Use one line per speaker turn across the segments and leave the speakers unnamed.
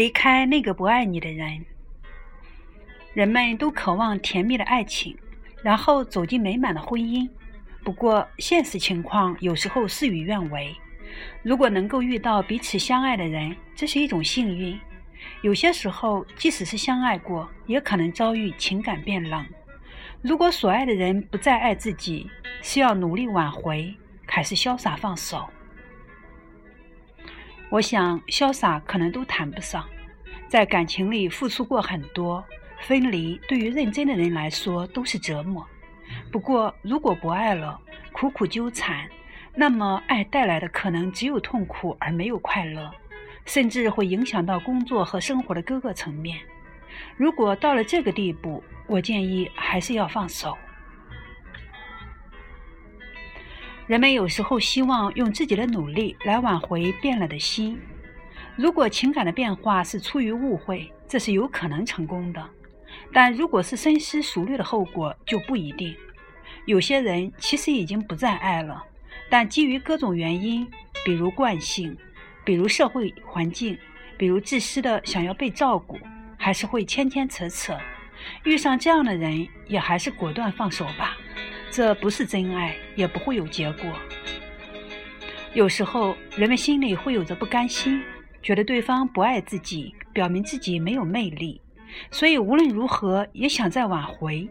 离开那个不爱你的人。人们都渴望甜蜜的爱情，然后走进美满的婚姻。不过，现实情况有时候事与愿违。如果能够遇到彼此相爱的人，这是一种幸运。有些时候，即使是相爱过，也可能遭遇情感变冷。如果所爱的人不再爱自己，是要努力挽回，还是潇洒放手？我想，潇洒可能都谈不上。在感情里付出过很多，分离对于认真的人来说都是折磨。不过，如果不爱了，苦苦纠缠，那么爱带来的可能只有痛苦而没有快乐，甚至会影响到工作和生活的各个层面。如果到了这个地步，我建议还是要放手。人们有时候希望用自己的努力来挽回变了的心。如果情感的变化是出于误会，这是有可能成功的；但如果是深思熟虑的后果，就不一定。有些人其实已经不再爱了，但基于各种原因，比如惯性，比如社会环境，比如自私的想要被照顾，还是会牵牵扯扯。遇上这样的人，也还是果断放手吧。这不是真爱，也不会有结果。有时候，人们心里会有着不甘心，觉得对方不爱自己，表明自己没有魅力，所以无论如何也想再挽回。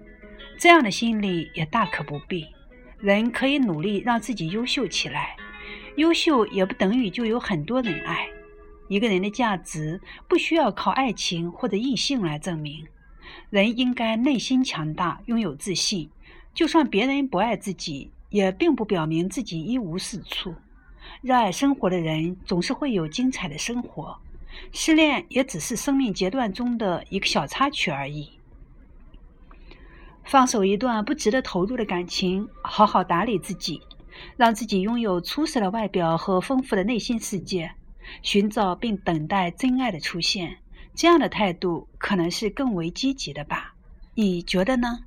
这样的心理也大可不必。人可以努力让自己优秀起来，优秀也不等于就有很多人爱。一个人的价值不需要靠爱情或者异性来证明。人应该内心强大，拥有自信。就算别人不爱自己，也并不表明自己一无是处。热爱生活的人总是会有精彩的生活。失恋也只是生命阶段中的一个小插曲而已。放手一段不值得投入的感情，好好打理自己，让自己拥有出色的外表和丰富的内心世界，寻找并等待真爱的出现。这样的态度可能是更为积极的吧？你觉得呢？